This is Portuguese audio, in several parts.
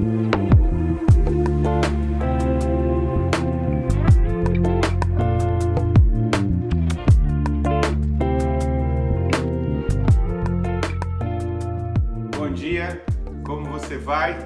Bom dia, como você vai?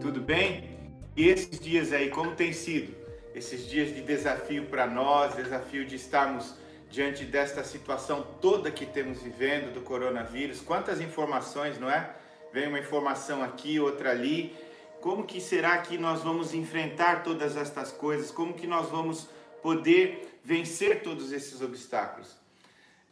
Tudo bem? E esses dias aí, como tem sido? Esses dias de desafio para nós, desafio de estarmos diante desta situação toda que temos vivendo do coronavírus. Quantas informações, não é? Vem uma informação aqui, outra ali. Como que será que nós vamos enfrentar todas estas coisas? Como que nós vamos poder vencer todos esses obstáculos?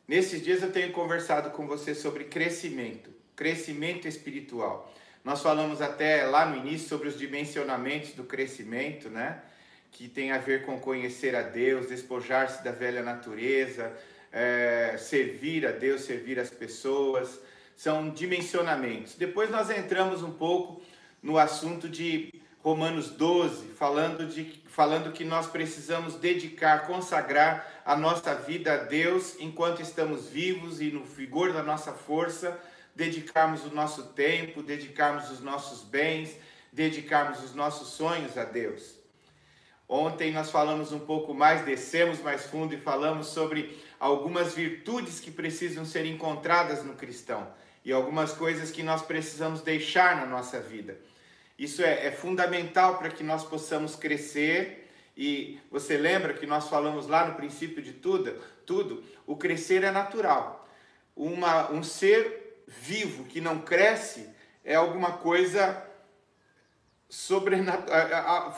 Nesses dias eu tenho conversado com você sobre crescimento, crescimento espiritual. Nós falamos até lá no início sobre os dimensionamentos do crescimento, né? que tem a ver com conhecer a Deus, despojar-se da velha natureza, é, servir a Deus, servir as pessoas, são dimensionamentos. Depois nós entramos um pouco no assunto de Romanos 12, falando, de, falando que nós precisamos dedicar, consagrar a nossa vida a Deus enquanto estamos vivos e no vigor da nossa força, dedicarmos o nosso tempo, dedicarmos os nossos bens, dedicarmos os nossos sonhos a Deus. Ontem nós falamos um pouco mais, descemos mais fundo e falamos sobre algumas virtudes que precisam ser encontradas no cristão e algumas coisas que nós precisamos deixar na nossa vida. Isso é, é fundamental para que nós possamos crescer. E você lembra que nós falamos lá no princípio de tudo, tudo, o crescer é natural. Uma, um ser vivo que não cresce é alguma coisa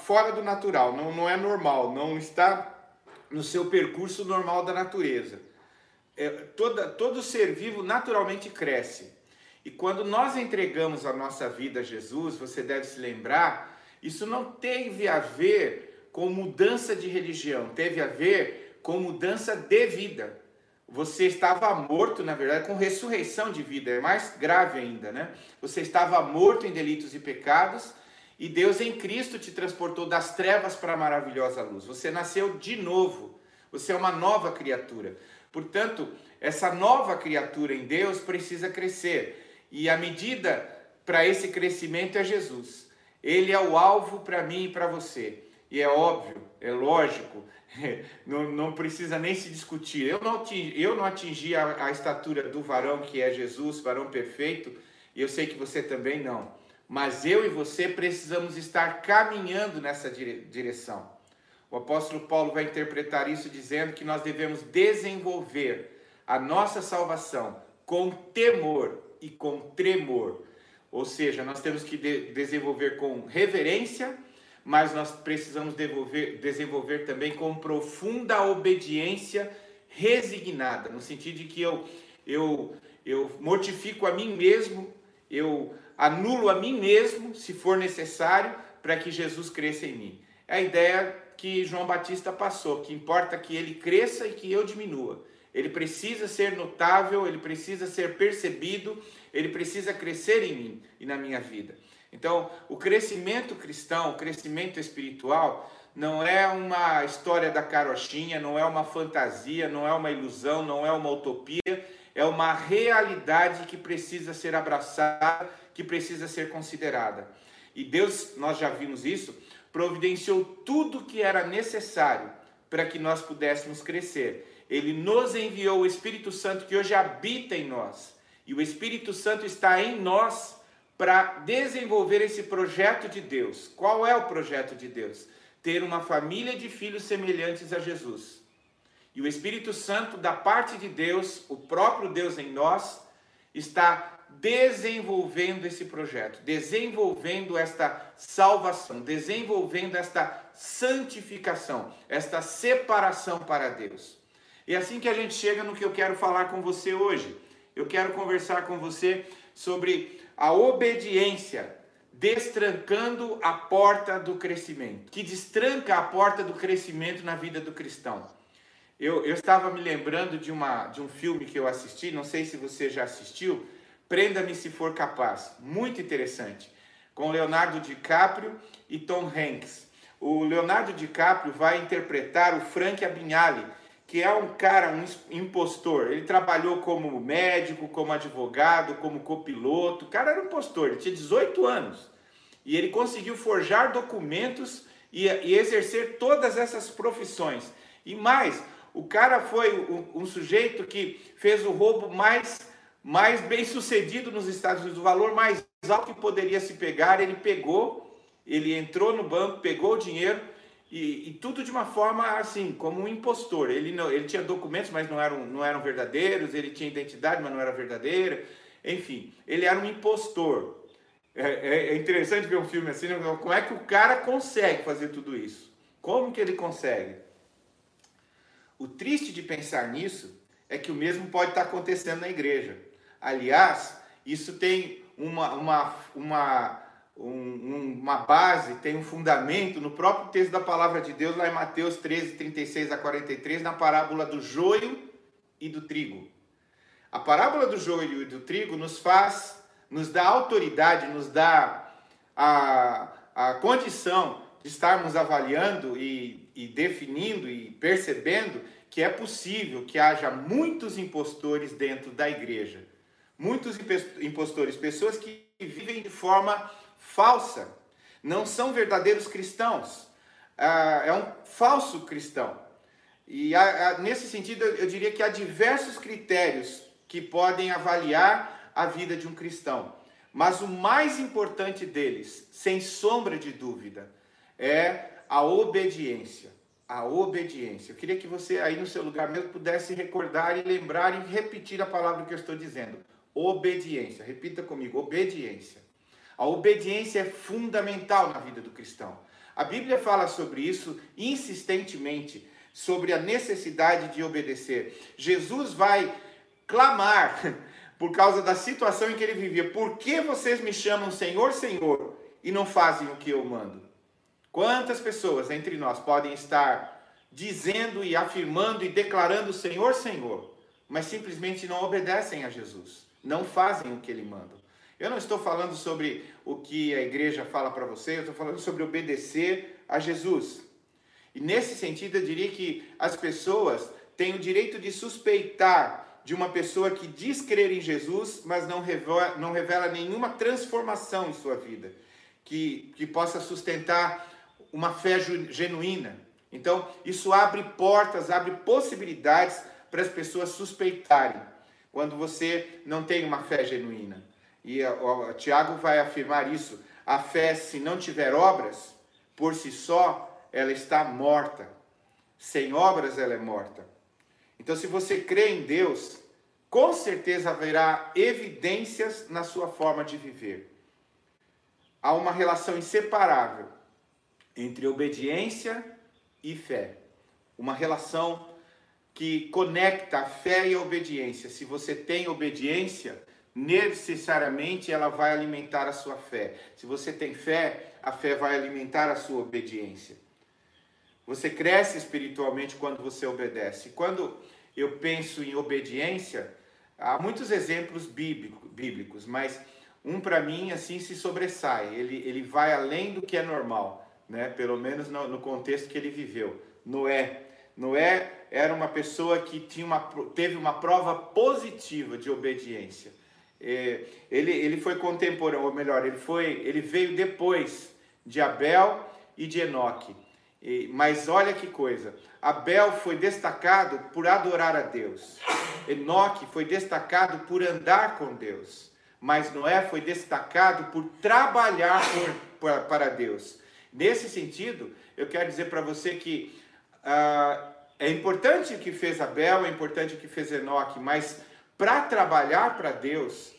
fora do natural, não, não é normal, não está no seu percurso normal da natureza. É, toda, todo ser vivo naturalmente cresce. E quando nós entregamos a nossa vida a Jesus, você deve se lembrar, isso não teve a ver com mudança de religião, teve a ver com mudança de vida. Você estava morto, na verdade, com ressurreição de vida, é mais grave ainda, né? Você estava morto em delitos e pecados, e Deus em Cristo te transportou das trevas para a maravilhosa luz. Você nasceu de novo. Você é uma nova criatura. Portanto, essa nova criatura em Deus precisa crescer. E a medida para esse crescimento é Jesus. Ele é o alvo para mim e para você. E é óbvio, é lógico, não, não precisa nem se discutir. Eu não atingi, eu não atingi a, a estatura do varão que é Jesus, varão perfeito, e eu sei que você também não mas eu e você precisamos estar caminhando nessa direção. O apóstolo Paulo vai interpretar isso dizendo que nós devemos desenvolver a nossa salvação com temor e com tremor. Ou seja, nós temos que de desenvolver com reverência, mas nós precisamos desenvolver, desenvolver também com profunda obediência resignada, no sentido de que eu, eu, eu mortifico a mim mesmo, eu anulo a mim mesmo, se for necessário, para que Jesus cresça em mim. É a ideia que João Batista passou, que importa que ele cresça e que eu diminua. Ele precisa ser notável, ele precisa ser percebido, ele precisa crescer em mim e na minha vida. Então, o crescimento cristão, o crescimento espiritual, não é uma história da carochinha, não é uma fantasia, não é uma ilusão, não é uma utopia, é uma realidade que precisa ser abraçada que precisa ser considerada. E Deus, nós já vimos isso, providenciou tudo que era necessário para que nós pudéssemos crescer. Ele nos enviou o Espírito Santo que hoje habita em nós. E o Espírito Santo está em nós para desenvolver esse projeto de Deus. Qual é o projeto de Deus? Ter uma família de filhos semelhantes a Jesus. E o Espírito Santo, da parte de Deus, o próprio Deus em nós, está desenvolvendo esse projeto, desenvolvendo esta salvação, desenvolvendo esta santificação, esta separação para Deus. E assim que a gente chega no que eu quero falar com você hoje. Eu quero conversar com você sobre a obediência destrancando a porta do crescimento, que destranca a porta do crescimento na vida do cristão. Eu, eu estava me lembrando de, uma, de um filme que eu assisti, não sei se você já assistiu, Prenda-me se for capaz. Muito interessante. Com Leonardo DiCaprio e Tom Hanks. O Leonardo DiCaprio vai interpretar o Frank Abignale, que é um cara, um impostor. Ele trabalhou como médico, como advogado, como copiloto. O cara era um impostor, ele tinha 18 anos. E ele conseguiu forjar documentos e, e exercer todas essas profissões. E mais, o cara foi um, um, sujeito que fez o roubo mais, mais bem sucedido nos Estados Unidos, o valor mais alto que poderia se pegar, ele pegou, ele entrou no banco, pegou o dinheiro e, e tudo de uma forma assim, como um impostor. Ele, não, ele tinha documentos, mas não eram, não eram verdadeiros, ele tinha identidade, mas não era verdadeira. Enfim, ele era um impostor. É, é, é interessante ver um filme assim, né? como é que o cara consegue fazer tudo isso? Como que ele consegue? O triste de pensar nisso é que o mesmo pode estar acontecendo na igreja. Aliás, isso tem uma, uma, uma, um, uma base, tem um fundamento no próprio texto da palavra de Deus, lá em Mateus 13, 36 a 43, na parábola do joio e do trigo. A parábola do joio e do trigo nos faz, nos dá autoridade, nos dá a, a condição de estarmos avaliando e, e definindo e percebendo que é possível que haja muitos impostores dentro da igreja. Muitos impostores, pessoas que vivem de forma falsa, não são verdadeiros cristãos. Ah, é um falso cristão. E nesse sentido, eu diria que há diversos critérios que podem avaliar a vida de um cristão. Mas o mais importante deles, sem sombra de dúvida, é a obediência. A obediência. Eu queria que você aí no seu lugar mesmo pudesse recordar e lembrar e repetir a palavra que eu estou dizendo. Obediência. Repita comigo, obediência. A obediência é fundamental na vida do cristão. A Bíblia fala sobre isso insistentemente, sobre a necessidade de obedecer. Jesus vai clamar por causa da situação em que ele vivia. Por que vocês me chamam Senhor, Senhor e não fazem o que eu mando? Quantas pessoas entre nós podem estar dizendo e afirmando e declarando Senhor, Senhor, mas simplesmente não obedecem a Jesus, não fazem o que ele manda? Eu não estou falando sobre o que a igreja fala para você, eu estou falando sobre obedecer a Jesus. E nesse sentido, eu diria que as pessoas têm o direito de suspeitar de uma pessoa que diz crer em Jesus, mas não revela, não revela nenhuma transformação em sua vida, que, que possa sustentar uma fé genuína. Então, isso abre portas, abre possibilidades para as pessoas suspeitarem quando você não tem uma fé genuína. E Tiago vai afirmar isso. A fé, se não tiver obras, por si só, ela está morta. Sem obras, ela é morta. Então, se você crê em Deus, com certeza haverá evidências na sua forma de viver. Há uma relação inseparável entre obediência e fé. Uma relação que conecta a fé e a obediência. Se você tem obediência, necessariamente ela vai alimentar a sua fé. Se você tem fé, a fé vai alimentar a sua obediência. Você cresce espiritualmente quando você obedece. Quando eu penso em obediência, há muitos exemplos bíblicos, mas um para mim assim se sobressai. Ele, ele vai além do que é normal né? pelo menos no, no contexto que ele viveu. Noé. Noé era uma pessoa que tinha uma, teve uma prova positiva de obediência. É, ele, ele foi contemporâneo, ou melhor, ele, foi, ele veio depois de Abel e de Enoque. Mas olha que coisa, Abel foi destacado por adorar a Deus. Enoque foi destacado por andar com Deus. Mas Noé foi destacado por trabalhar por, para Deus. Nesse sentido, eu quero dizer para você que uh, é importante o que fez Abel, é importante o que fez Enoque, mas para trabalhar para Deus,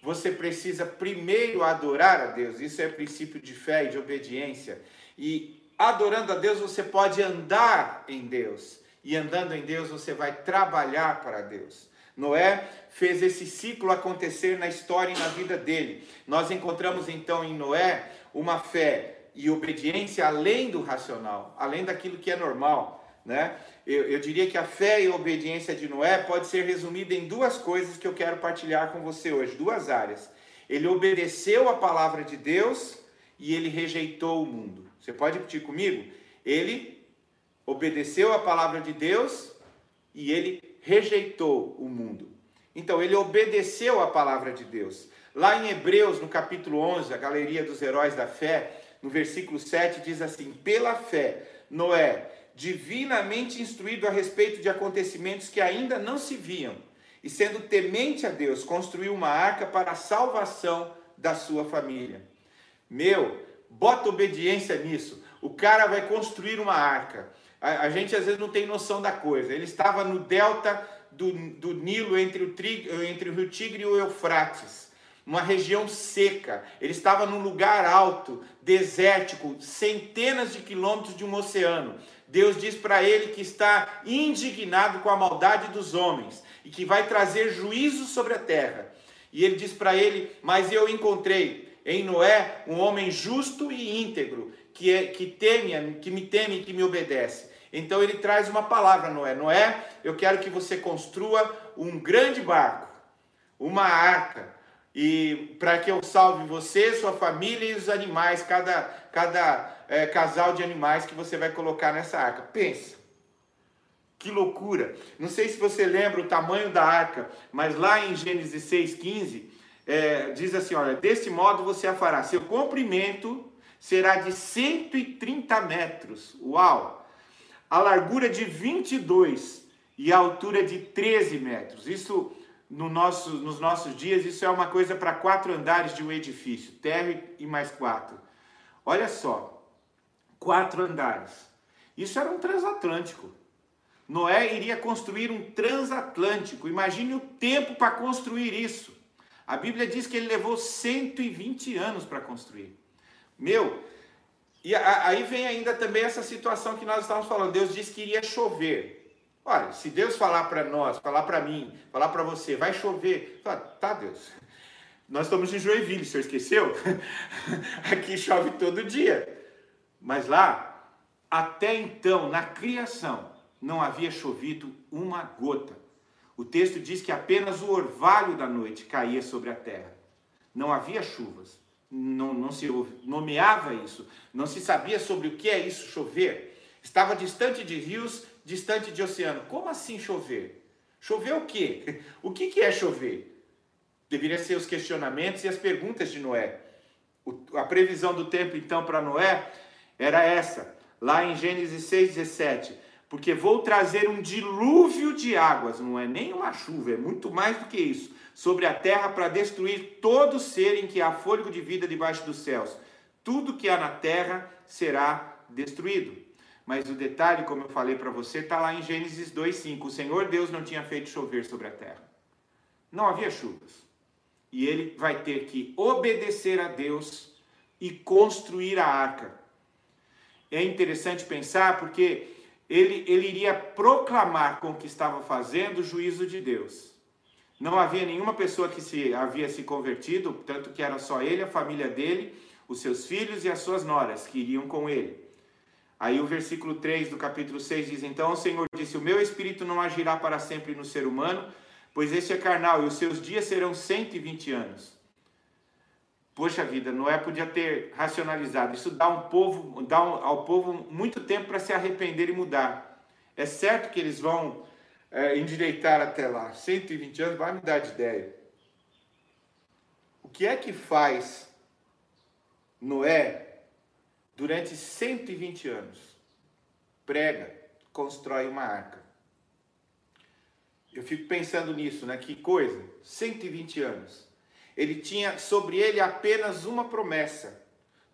você precisa primeiro adorar a Deus. Isso é princípio de fé e de obediência. E adorando a Deus, você pode andar em Deus. E andando em Deus, você vai trabalhar para Deus. Noé fez esse ciclo acontecer na história e na vida dele. Nós encontramos então em Noé uma fé e obediência além do racional, além daquilo que é normal. Né? Eu, eu, diria que a fé e a obediência de Noé pode ser resumida em duas coisas que eu quero partilhar com você hoje, duas áreas. Ele obedeceu a palavra de Deus e ele rejeitou o mundo. Você pode repetir comigo? Ele obedeceu a palavra de Deus e ele rejeitou o mundo. Então, ele obedeceu a palavra de Deus. Lá em Hebreus, no capítulo 11, a galeria dos heróis da fé, no versículo 7 diz assim: Pela fé, Noé, divinamente instruído a respeito de acontecimentos que ainda não se viam, e sendo temente a Deus, construiu uma arca para a salvação da sua família. Meu, bota obediência nisso. O cara vai construir uma arca. A, a gente às vezes não tem noção da coisa. Ele estava no delta do, do Nilo entre o, entre o rio Tigre e o Eufrates uma região seca. Ele estava num lugar alto, desértico, centenas de quilômetros de um oceano. Deus diz para ele que está indignado com a maldade dos homens e que vai trazer juízo sobre a terra. E ele diz para ele: Mas eu encontrei em Noé um homem justo e íntegro, que, é, que, teme, que me teme e que me obedece. Então ele traz uma palavra Noé: Noé, eu quero que você construa um grande barco, uma arca e para que eu salve você, sua família e os animais, cada, cada é, casal de animais que você vai colocar nessa arca. Pensa, que loucura! Não sei se você lembra o tamanho da arca, mas lá em Gênesis 6,15 é, diz assim: olha, deste modo você a fará. Seu comprimento será de 130 metros. Uau! A largura de 22 e a altura de 13 metros. Isso no nosso, nos nossos dias, isso é uma coisa para quatro andares de um edifício, térreo e mais quatro. Olha só, quatro andares. Isso era um transatlântico. Noé iria construir um transatlântico. Imagine o tempo para construir isso. A Bíblia diz que ele levou 120 anos para construir. Meu, e aí vem ainda também essa situação que nós estávamos falando. Deus disse que iria chover. Olha, se Deus falar para nós, falar para mim, falar para você, vai chover, fala, tá Deus, nós estamos em Joinville, o senhor esqueceu? Aqui chove todo dia. Mas lá, até então, na criação, não havia chovido uma gota. O texto diz que apenas o orvalho da noite caía sobre a terra. Não havia chuvas. Não, não se nomeava isso. Não se sabia sobre o que é isso chover. Estava distante de rios distante de oceano. Como assim chover? Chover o quê? O que, que é chover? Deveria ser os questionamentos e as perguntas de Noé. A previsão do tempo, então, para Noé era essa, lá em Gênesis 6,17. Porque vou trazer um dilúvio de águas, não é nem uma chuva, é muito mais do que isso, sobre a terra para destruir todo ser em que há fôlego de vida debaixo dos céus. Tudo que há na terra será destruído. Mas o detalhe, como eu falei para você, está lá em Gênesis 2,5. O Senhor Deus não tinha feito chover sobre a terra. Não havia chuvas. E ele vai ter que obedecer a Deus e construir a arca. É interessante pensar porque ele, ele iria proclamar com o que estava fazendo o juízo de Deus. Não havia nenhuma pessoa que se havia se convertido, tanto que era só ele, a família dele, os seus filhos e as suas noras que iriam com ele. Aí o versículo 3 do capítulo 6 diz: Então o Senhor disse: O meu espírito não agirá para sempre no ser humano, pois este é carnal, e os seus dias serão 120 anos. Poxa vida, Noé podia ter racionalizado. Isso dá, um povo, dá um, ao povo muito tempo para se arrepender e mudar. É certo que eles vão é, endireitar até lá. 120 anos vai me dar de ideia. O que é que faz Noé durante 120 anos. Prega, constrói uma arca. Eu fico pensando nisso, né? Que coisa, 120 anos. Ele tinha sobre ele apenas uma promessa.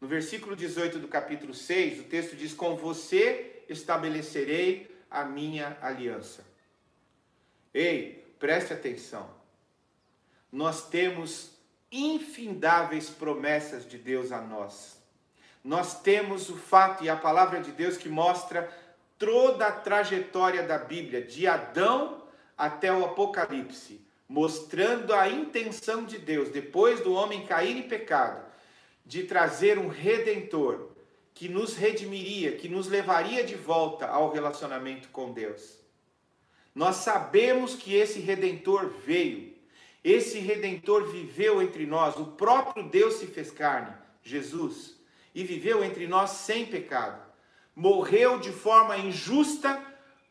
No versículo 18 do capítulo 6, o texto diz: Com você estabelecerei a minha aliança. Ei, preste atenção. Nós temos infindáveis promessas de Deus a nós nós temos o fato e a palavra de Deus que mostra toda a trajetória da Bíblia, de Adão até o Apocalipse, mostrando a intenção de Deus, depois do homem cair em pecado, de trazer um redentor que nos redimiria, que nos levaria de volta ao relacionamento com Deus. Nós sabemos que esse redentor veio, esse redentor viveu entre nós, o próprio Deus se fez carne, Jesus e viveu entre nós sem pecado. Morreu de forma injusta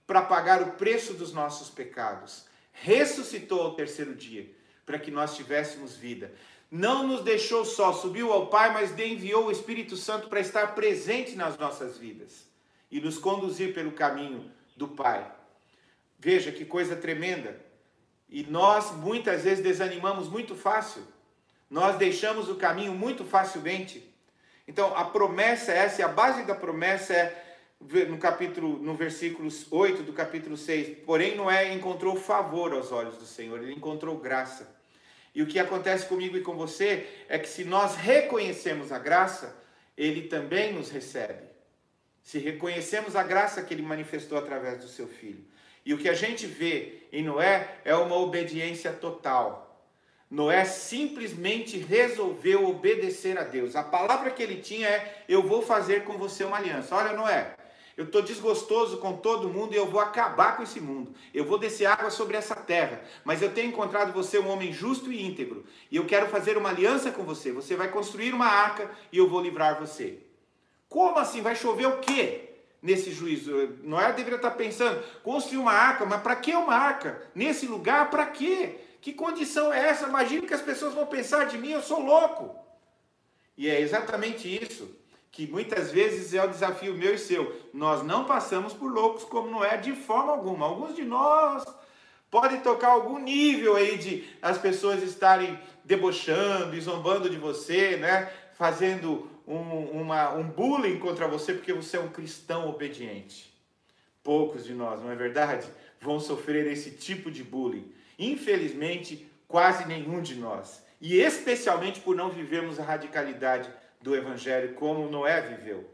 para pagar o preço dos nossos pecados. Ressuscitou ao terceiro dia para que nós tivéssemos vida. não nos deixou só, subiu ao Pai, mas enviou o Espírito Santo para estar presente nas nossas vidas e nos conduzir pelo caminho do Pai. Veja que coisa tremenda. E nós muitas vezes desanimamos muito fácil. Nós deixamos o caminho muito facilmente. Então, a promessa é essa, e a base da promessa é no capítulo, no versículo 8 do capítulo 6, porém Noé encontrou favor aos olhos do Senhor, ele encontrou graça. E o que acontece comigo e com você é que se nós reconhecemos a graça, ele também nos recebe. Se reconhecemos a graça que ele manifestou através do seu filho. E o que a gente vê em Noé é uma obediência total. Noé simplesmente resolveu obedecer a Deus. A palavra que ele tinha é: Eu vou fazer com você uma aliança. Olha, Noé, eu estou desgostoso com todo mundo e eu vou acabar com esse mundo. Eu vou descer água sobre essa terra. Mas eu tenho encontrado você um homem justo e íntegro. E eu quero fazer uma aliança com você. Você vai construir uma arca e eu vou livrar você. Como assim? Vai chover o quê? Nesse juízo, Noé deveria estar pensando, construir uma arca, mas para que uma arca? Nesse lugar, para quê? Que condição é essa? Imagine que as pessoas vão pensar de mim, eu sou louco. E é exatamente isso que muitas vezes é o desafio meu e seu. Nós não passamos por loucos como não é de forma alguma. Alguns de nós podem tocar algum nível aí de as pessoas estarem debochando e zombando de você, né? Fazendo um, uma, um bullying contra você porque você é um cristão obediente. Poucos de nós, não é verdade? Vão sofrer esse tipo de bullying. Infelizmente, quase nenhum de nós. E especialmente por não vivermos a radicalidade do Evangelho como Noé viveu.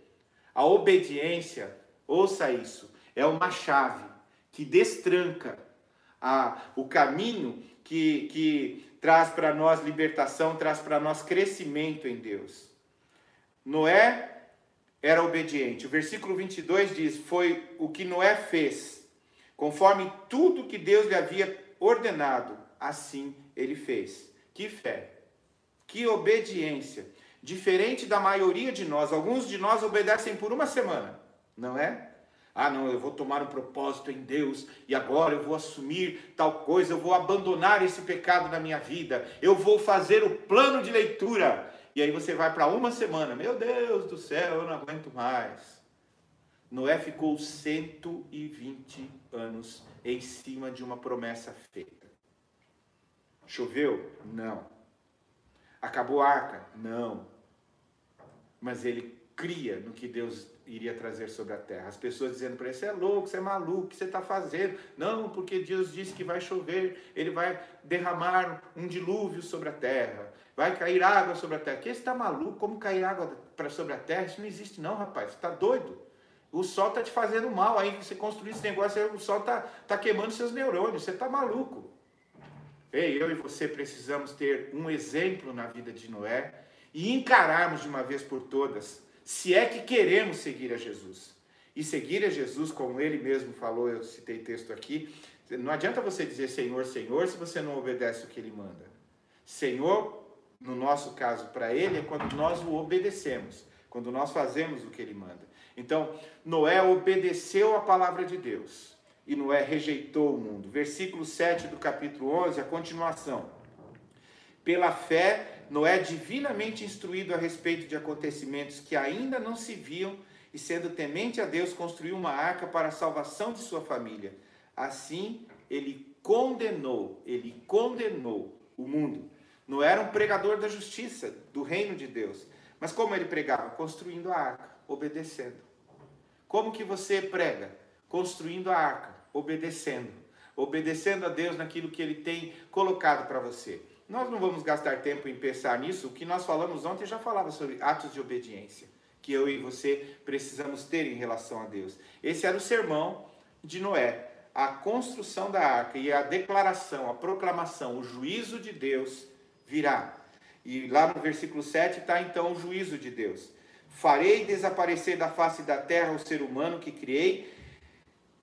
A obediência, ouça isso, é uma chave que destranca a, o caminho que, que traz para nós libertação, traz para nós crescimento em Deus. Noé era obediente. O versículo 22 diz: Foi o que Noé fez, conforme tudo que Deus lhe havia ordenado, assim ele fez. Que fé, que obediência diferente da maioria de nós. Alguns de nós obedecem por uma semana, não é? Ah, não, eu vou tomar um propósito em Deus e agora eu vou assumir tal coisa, eu vou abandonar esse pecado na minha vida, eu vou fazer o plano de leitura. E aí você vai para uma semana, meu Deus do céu, eu não aguento mais. Noé ficou 120 anos em cima de uma promessa feita. Choveu? Não. Acabou a arca? Não mas ele cria no que Deus iria trazer sobre a terra. As pessoas dizendo para ele: você é louco, você é maluco, o que você está fazendo? Não, porque Deus disse que vai chover, ele vai derramar um dilúvio sobre a terra, vai cair água sobre a terra. Que você está maluco? Como cair água sobre a terra? Isso não existe, não, rapaz. Você está doido? O sol está te fazendo mal. Aí você construir esse negócio, o sol está tá queimando seus neurônios. Você está maluco. Ei, eu e você precisamos ter um exemplo na vida de Noé e encararmos de uma vez por todas, se é que queremos seguir a Jesus. E seguir a Jesus, como ele mesmo falou, eu citei texto aqui, não adianta você dizer Senhor, Senhor, se você não obedece o que ele manda. Senhor, no nosso caso, para ele, é quando nós o obedecemos, quando nós fazemos o que ele manda. Então, Noé obedeceu a palavra de Deus e Noé rejeitou o mundo. Versículo 7 do capítulo 11, a continuação. Pela fé, Noé, divinamente instruído a respeito de acontecimentos que ainda não se viam, e sendo temente a Deus, construiu uma arca para a salvação de sua família. Assim, ele condenou, ele condenou o mundo. Noé era um pregador da justiça, do reino de Deus. Mas como ele pregava? Construindo a arca, obedecendo. Como que você prega? Construindo a arca, obedecendo. Obedecendo a Deus naquilo que ele tem colocado para você. Nós não vamos gastar tempo em pensar nisso. O que nós falamos ontem já falava sobre atos de obediência que eu e você precisamos ter em relação a Deus. Esse era o sermão de Noé, a construção da arca e a declaração, a proclamação, o juízo de Deus virá. E lá no versículo 7 está então o juízo de Deus. Farei desaparecer da face da terra o ser humano que criei,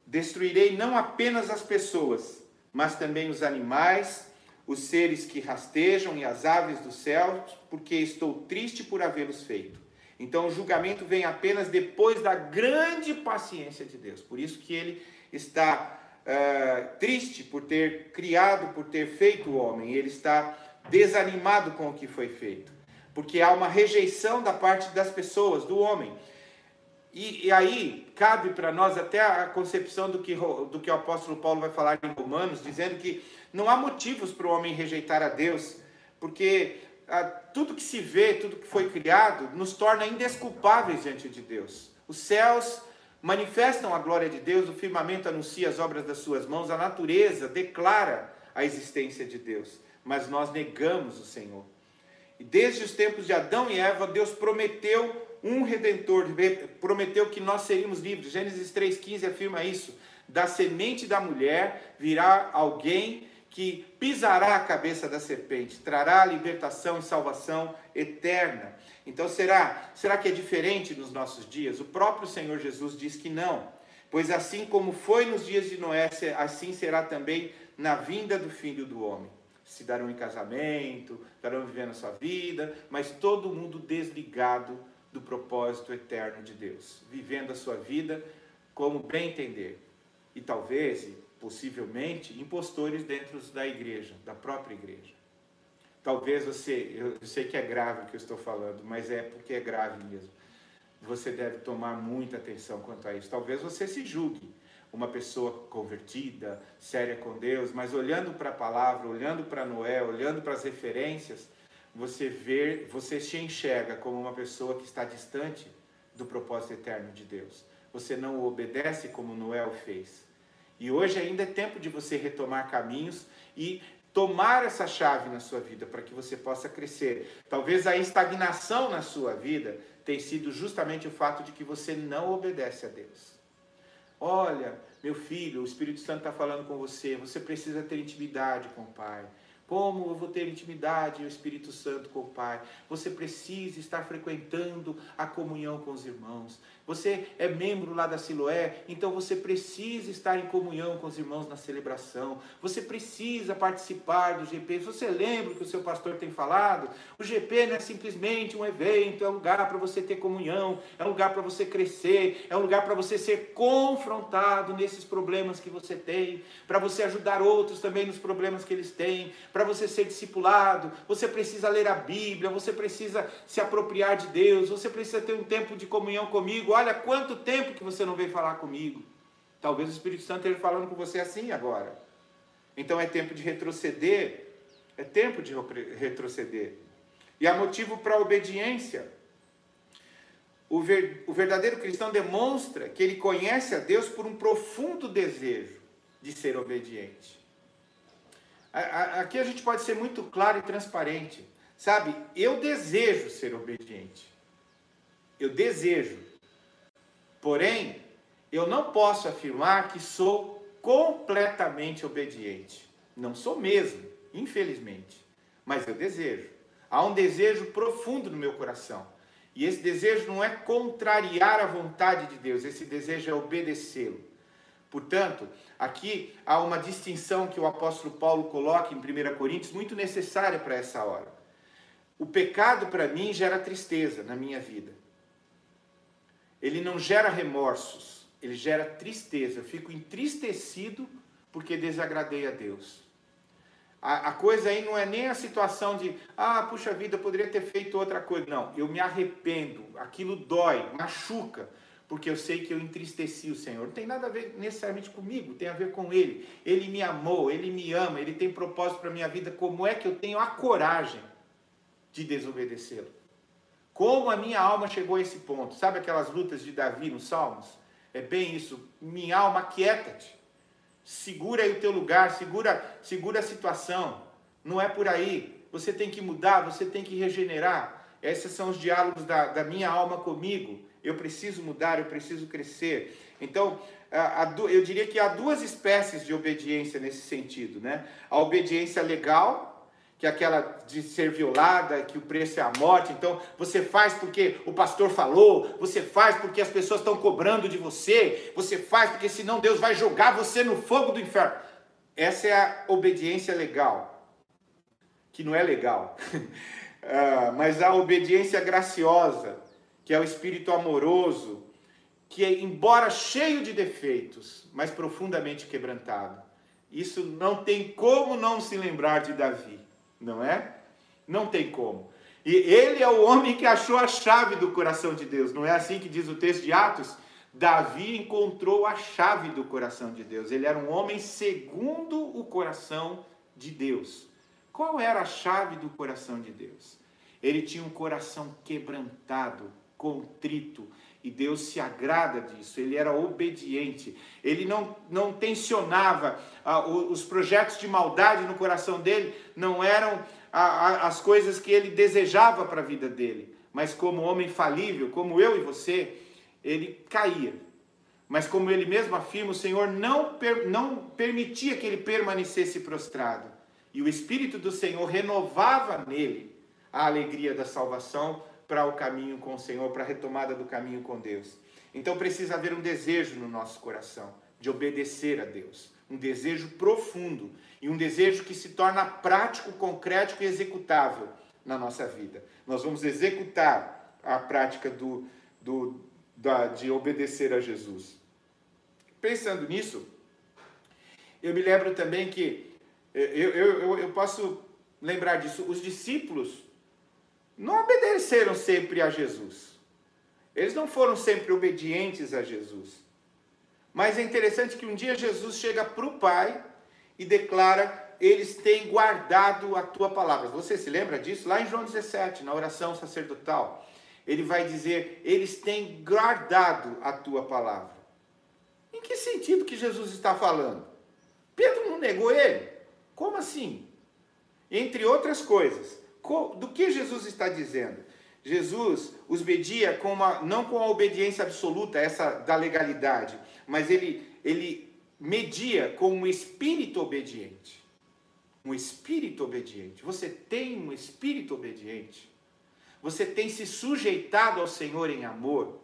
destruirei não apenas as pessoas, mas também os animais, os seres que rastejam e as aves dos céus, porque estou triste por havê-los feito. Então o julgamento vem apenas depois da grande paciência de Deus. Por isso que ele está uh, triste por ter criado, por ter feito o homem. Ele está desanimado com o que foi feito, porque há uma rejeição da parte das pessoas, do homem. E, e aí cabe para nós até a concepção do que, do que o apóstolo Paulo vai falar em Romanos, dizendo que não há motivos para o homem rejeitar a Deus, porque ah, tudo que se vê, tudo que foi criado, nos torna indesculpáveis diante de Deus. Os céus manifestam a glória de Deus, o firmamento anuncia as obras das suas mãos, a natureza declara a existência de Deus, mas nós negamos o Senhor. Desde os tempos de Adão e Eva, Deus prometeu um redentor, prometeu que nós seríamos livres. Gênesis 3,15 afirma isso. Da semente da mulher virá alguém que pisará a cabeça da serpente, trará libertação e salvação eterna. Então será, será que é diferente nos nossos dias? O próprio Senhor Jesus diz que não. Pois assim como foi nos dias de Noé, assim será também na vinda do Filho do Homem. Se darão em casamento, estarão vivendo a sua vida, mas todo mundo desligado do propósito eterno de Deus, vivendo a sua vida como bem entender. E talvez, possivelmente, impostores dentro da igreja, da própria igreja. Talvez você, eu sei que é grave o que eu estou falando, mas é porque é grave mesmo. Você deve tomar muita atenção quanto a isso. Talvez você se julgue uma pessoa convertida, séria com Deus, mas olhando para a palavra, olhando para Noé, olhando para as referências, você vê, você se enxerga como uma pessoa que está distante do propósito eterno de Deus. Você não obedece como Noé o fez. E hoje ainda é tempo de você retomar caminhos e tomar essa chave na sua vida para que você possa crescer. Talvez a estagnação na sua vida tenha sido justamente o fato de que você não obedece a Deus. Olha, meu filho, o Espírito Santo está falando com você, você precisa ter intimidade com o Pai. Como eu vou ter intimidade e o Espírito Santo com o Pai? Você precisa estar frequentando a comunhão com os irmãos. Você é membro lá da Siloé, então você precisa estar em comunhão com os irmãos na celebração. Você precisa participar do GP. Você lembra que o seu pastor tem falado? O GP não é simplesmente um evento, é um lugar para você ter comunhão, é um lugar para você crescer, é um lugar para você ser confrontado nesses problemas que você tem, para você ajudar outros também nos problemas que eles têm, para você ser discipulado. Você precisa ler a Bíblia, você precisa se apropriar de Deus, você precisa ter um tempo de comunhão comigo olha quanto tempo que você não veio falar comigo. Talvez o Espírito Santo esteja falando com você assim agora. Então é tempo de retroceder. É tempo de retroceder. E há motivo para a obediência. O, ver, o verdadeiro cristão demonstra que ele conhece a Deus por um profundo desejo de ser obediente. Aqui a gente pode ser muito claro e transparente. Sabe, eu desejo ser obediente. Eu desejo. Porém, eu não posso afirmar que sou completamente obediente. Não sou mesmo, infelizmente. Mas eu desejo. Há um desejo profundo no meu coração. E esse desejo não é contrariar a vontade de Deus, esse desejo é obedecê-lo. Portanto, aqui há uma distinção que o apóstolo Paulo coloca em 1 Coríntios, muito necessária para essa hora. O pecado para mim gera tristeza na minha vida ele não gera remorsos, ele gera tristeza. Eu fico entristecido porque desagradei a Deus. A, a, coisa aí não é nem a situação de, ah, puxa vida, eu poderia ter feito outra coisa. Não, eu me arrependo, aquilo dói, machuca, porque eu sei que eu entristeci o Senhor. Não tem nada a ver necessariamente comigo, tem a ver com Ele. Ele me amou, Ele me ama, Ele tem propósito para a minha vida. Como é que eu tenho a coragem de desobedecê-lo? Como a minha alma chegou a esse ponto? Sabe aquelas lutas de Davi nos Salmos? É bem isso. Minha alma, quieta-te. Segura aí o teu lugar, segura, segura a situação. Não é por aí. Você tem que mudar, você tem que regenerar. Esses são os diálogos da, da minha alma comigo. Eu preciso mudar, eu preciso crescer. Então, eu diria que há duas espécies de obediência nesse sentido, né? A obediência legal, que aquela de ser violada, que o preço é a morte. Então, você faz porque o pastor falou, você faz porque as pessoas estão cobrando de você, você faz porque senão Deus vai jogar você no fogo do inferno. Essa é a obediência legal, que não é legal. uh, mas a obediência graciosa, que é o espírito amoroso, que é, embora cheio de defeitos, mas profundamente quebrantado. Isso não tem como não se lembrar de Davi não é? Não tem como. E ele é o homem que achou a chave do coração de Deus. Não é assim que diz o texto de Atos? Davi encontrou a chave do coração de Deus. Ele era um homem segundo o coração de Deus. Qual era a chave do coração de Deus? Ele tinha um coração quebrantado, contrito, e Deus se agrada disso. Ele era obediente. Ele não, não tensionava ah, os projetos de maldade no coração dele, não eram ah, as coisas que ele desejava para a vida dele. Mas como homem falível, como eu e você, ele caía. Mas como ele mesmo afirma, o Senhor não, não permitia que ele permanecesse prostrado. E o Espírito do Senhor renovava nele a alegria da salvação para o caminho com o Senhor, para a retomada do caminho com Deus. Então precisa haver um desejo no nosso coração de obedecer a Deus, um desejo profundo e um desejo que se torna prático, concreto e executável na nossa vida. Nós vamos executar a prática do, do, da, de obedecer a Jesus. Pensando nisso, eu me lembro também que eh, eu, eu, eu posso lembrar disso. Os discípulos não obedeceram sempre a Jesus. Eles não foram sempre obedientes a Jesus. Mas é interessante que um dia Jesus chega para o Pai e declara: Eles têm guardado a tua palavra. Você se lembra disso? Lá em João 17, na oração sacerdotal. Ele vai dizer: Eles têm guardado a tua palavra. Em que sentido que Jesus está falando? Pedro não negou ele? Como assim? Entre outras coisas, do que Jesus está dizendo? Jesus os media com uma, não com a obediência absoluta, essa da legalidade, mas ele, ele media com um espírito obediente. Um espírito obediente. Você tem um espírito obediente. Você tem se sujeitado ao Senhor em amor.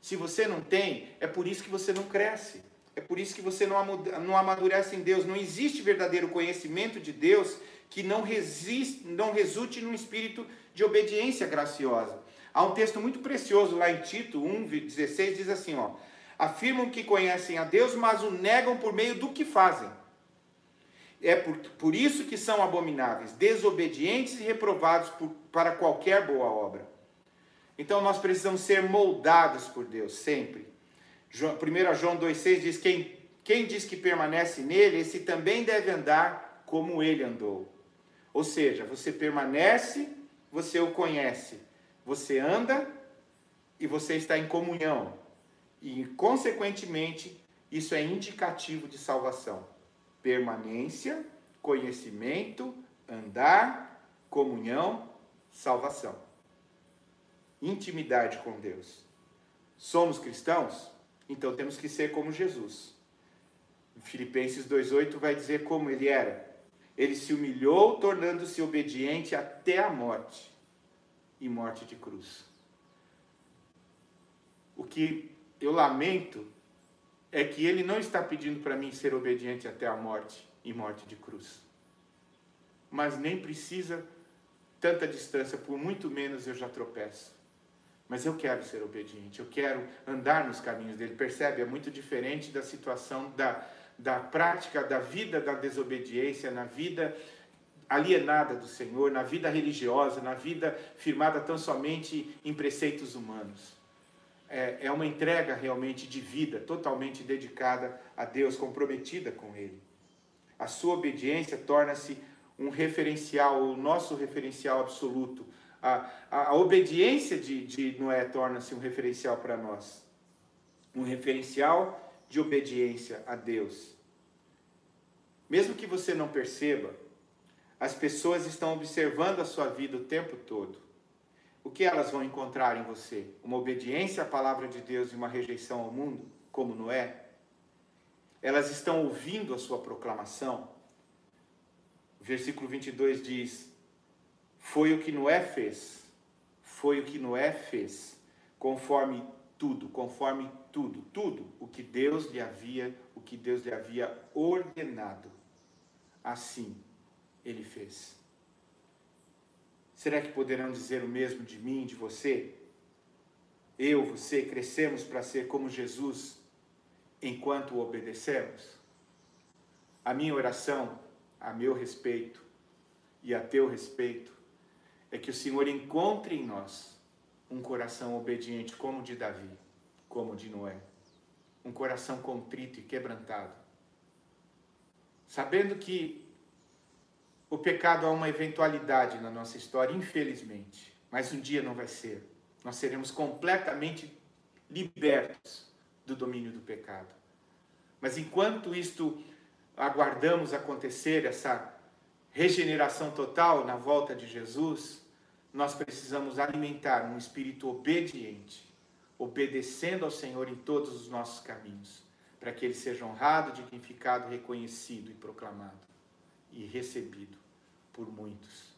Se você não tem, é por isso que você não cresce. É por isso que você não amadurece em Deus. Não existe verdadeiro conhecimento de Deus que não, resiste, não resulte num espírito de obediência graciosa. Há um texto muito precioso lá em Tito 1,16, diz assim: ó, afirmam que conhecem a Deus, mas o negam por meio do que fazem. É por, por isso que são abomináveis, desobedientes e reprovados por, para qualquer boa obra. Então nós precisamos ser moldados por Deus sempre. 1 João 2,6 diz: quem, quem diz que permanece nele, esse também deve andar como ele andou. Ou seja, você permanece, você o conhece, você anda e você está em comunhão. E, consequentemente, isso é indicativo de salvação. Permanência, conhecimento, andar, comunhão, salvação. Intimidade com Deus. Somos cristãos? Então temos que ser como Jesus. Filipenses 2,8 vai dizer como ele era ele se humilhou, tornando-se obediente até a morte e morte de cruz. O que eu lamento é que ele não está pedindo para mim ser obediente até a morte e morte de cruz. Mas nem precisa tanta distância, por muito menos eu já tropeço. Mas eu quero ser obediente, eu quero andar nos caminhos dele. Percebe? É muito diferente da situação da, da prática da vida da desobediência, na vida alienada do Senhor, na vida religiosa, na vida firmada tão somente em preceitos humanos. É, é uma entrega realmente de vida, totalmente dedicada a Deus, comprometida com Ele. A sua obediência torna-se um referencial, o nosso referencial absoluto. A, a, a obediência de, de Noé torna-se um referencial para nós. Um referencial de obediência a Deus. Mesmo que você não perceba, as pessoas estão observando a sua vida o tempo todo. O que elas vão encontrar em você? Uma obediência à palavra de Deus e uma rejeição ao mundo, como Noé? Elas estão ouvindo a sua proclamação? Versículo 22 diz: Foi o que Noé fez, foi o que Noé fez, conforme tudo, conforme tudo, tudo o que Deus lhe havia, o que Deus lhe havia ordenado. Assim ele fez. Será que poderão dizer o mesmo de mim, de você? Eu, você, crescemos para ser como Jesus enquanto obedecemos? A minha oração, a meu respeito e a teu respeito, é que o Senhor encontre em nós um coração obediente como o de Davi, como o de Noé. Um coração contrito e quebrantado. Sabendo que o pecado é uma eventualidade na nossa história, infelizmente, mas um dia não vai ser. Nós seremos completamente libertos do domínio do pecado. Mas enquanto isto aguardamos acontecer, essa regeneração total na volta de Jesus, nós precisamos alimentar um espírito obediente, obedecendo ao Senhor em todos os nossos caminhos, para que ele seja honrado, dignificado, reconhecido e proclamado e recebido por muitos.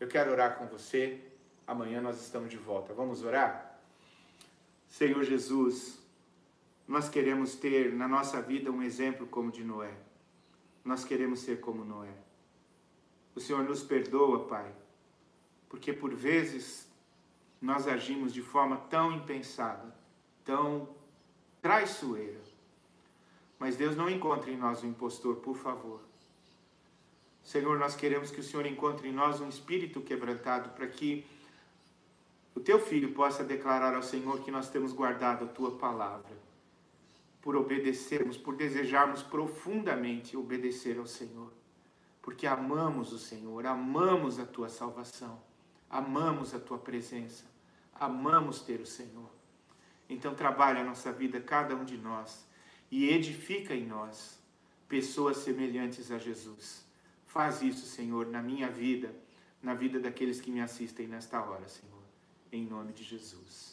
Eu quero orar com você. Amanhã nós estamos de volta. Vamos orar? Senhor Jesus, nós queremos ter na nossa vida um exemplo como de Noé. Nós queremos ser como Noé. O Senhor nos perdoa, Pai, porque por vezes nós agimos de forma tão impensada, tão traiçoeira. Mas Deus não encontre em nós um impostor, por favor. Senhor, nós queremos que o Senhor encontre em nós um espírito quebrantado para que o teu filho possa declarar ao Senhor que nós temos guardado a tua palavra, por obedecermos, por desejarmos profundamente obedecer ao Senhor, porque amamos o Senhor, amamos a tua salvação, amamos a tua presença, amamos ter o Senhor. Então trabalha a nossa vida, cada um de nós, e edifica em nós pessoas semelhantes a Jesus. Faz isso, Senhor, na minha vida, na vida daqueles que me assistem nesta hora, Senhor. Em nome de Jesus.